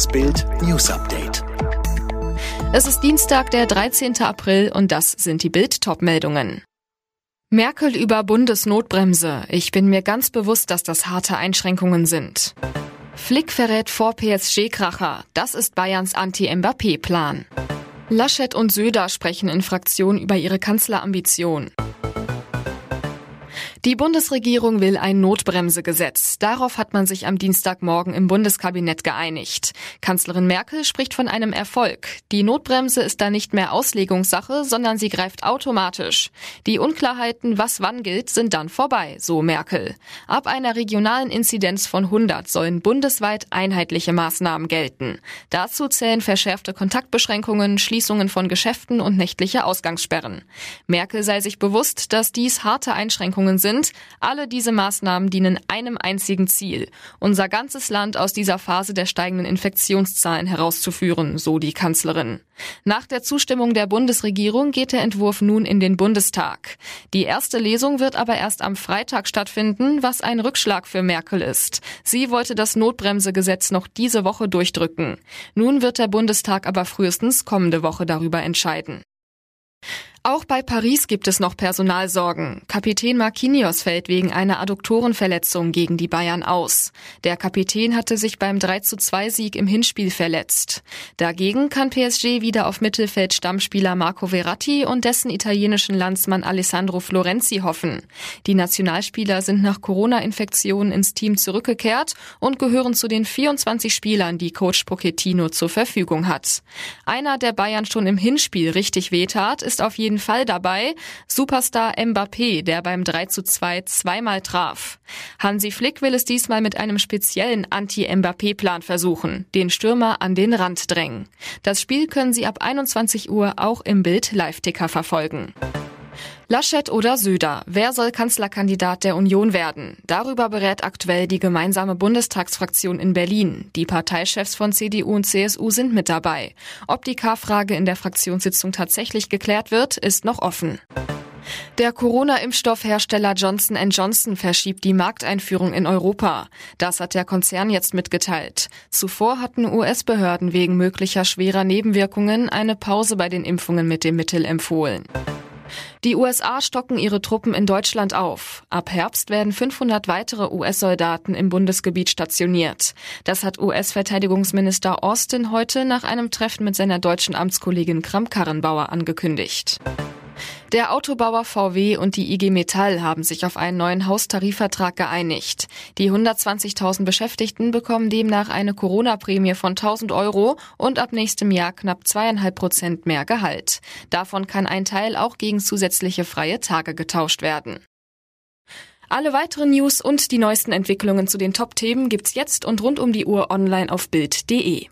Das Bild News Update. Es ist Dienstag, der 13. April und das sind die Bild Topmeldungen. Merkel über Bundesnotbremse. Ich bin mir ganz bewusst, dass das harte Einschränkungen sind. Flick verrät vor PSG-Kracher. Das ist Bayerns Anti-Mbappé-Plan. Laschet und Söder sprechen in Fraktion über ihre Kanzlerambition. Die Bundesregierung will ein Notbremsegesetz. Darauf hat man sich am Dienstagmorgen im Bundeskabinett geeinigt. Kanzlerin Merkel spricht von einem Erfolg. Die Notbremse ist da nicht mehr Auslegungssache, sondern sie greift automatisch. Die Unklarheiten, was wann gilt, sind dann vorbei, so Merkel. Ab einer regionalen Inzidenz von 100 sollen bundesweit einheitliche Maßnahmen gelten. Dazu zählen verschärfte Kontaktbeschränkungen, Schließungen von Geschäften und nächtliche Ausgangssperren. Merkel sei sich bewusst, dass dies harte Einschränkungen sind, sind. Alle diese Maßnahmen dienen einem einzigen Ziel, unser ganzes Land aus dieser Phase der steigenden Infektionszahlen herauszuführen, so die Kanzlerin. Nach der Zustimmung der Bundesregierung geht der Entwurf nun in den Bundestag. Die erste Lesung wird aber erst am Freitag stattfinden, was ein Rückschlag für Merkel ist. Sie wollte das Notbremsegesetz noch diese Woche durchdrücken. Nun wird der Bundestag aber frühestens kommende Woche darüber entscheiden. Auch bei Paris gibt es noch Personalsorgen. Kapitän Marquinhos fällt wegen einer Adduktorenverletzung gegen die Bayern aus. Der Kapitän hatte sich beim 32 Sieg im Hinspiel verletzt. Dagegen kann PSG wieder auf Mittelfeld Stammspieler Marco Verratti und dessen italienischen Landsmann Alessandro Florenzi hoffen. Die Nationalspieler sind nach Corona-Infektionen ins Team zurückgekehrt und gehören zu den 24 Spielern, die Coach Pochettino zur Verfügung hat. Einer, der Bayern schon im Hinspiel richtig wehtat, ist auf jeden jeden Fall dabei. Superstar Mbappé, der beim 3 zu 2 zweimal traf. Hansi Flick will es diesmal mit einem speziellen Anti-Mbappé-Plan versuchen, den Stürmer an den Rand drängen. Das Spiel können Sie ab 21 Uhr auch im Bild Live-Ticker verfolgen. Laschet oder Söder? Wer soll Kanzlerkandidat der Union werden? Darüber berät aktuell die gemeinsame Bundestagsfraktion in Berlin. Die Parteichefs von CDU und CSU sind mit dabei. Ob die K-Frage in der Fraktionssitzung tatsächlich geklärt wird, ist noch offen. Der Corona-Impfstoffhersteller Johnson Johnson verschiebt die Markteinführung in Europa. Das hat der Konzern jetzt mitgeteilt. Zuvor hatten US-Behörden wegen möglicher schwerer Nebenwirkungen eine Pause bei den Impfungen mit dem Mittel empfohlen. Die USA stocken ihre Truppen in Deutschland auf. Ab Herbst werden 500 weitere US-Soldaten im Bundesgebiet stationiert. Das hat US-Verteidigungsminister Austin heute nach einem Treffen mit seiner deutschen Amtskollegin Kramp-Karrenbauer angekündigt. Der Autobauer VW und die IG Metall haben sich auf einen neuen Haustarifvertrag geeinigt. Die 120.000 Beschäftigten bekommen demnach eine Corona-Prämie von 1000 Euro und ab nächstem Jahr knapp zweieinhalb Prozent mehr Gehalt. Davon kann ein Teil auch gegen zusätzliche freie Tage getauscht werden. Alle weiteren News und die neuesten Entwicklungen zu den Top-Themen gibt's jetzt und rund um die Uhr online auf Bild.de.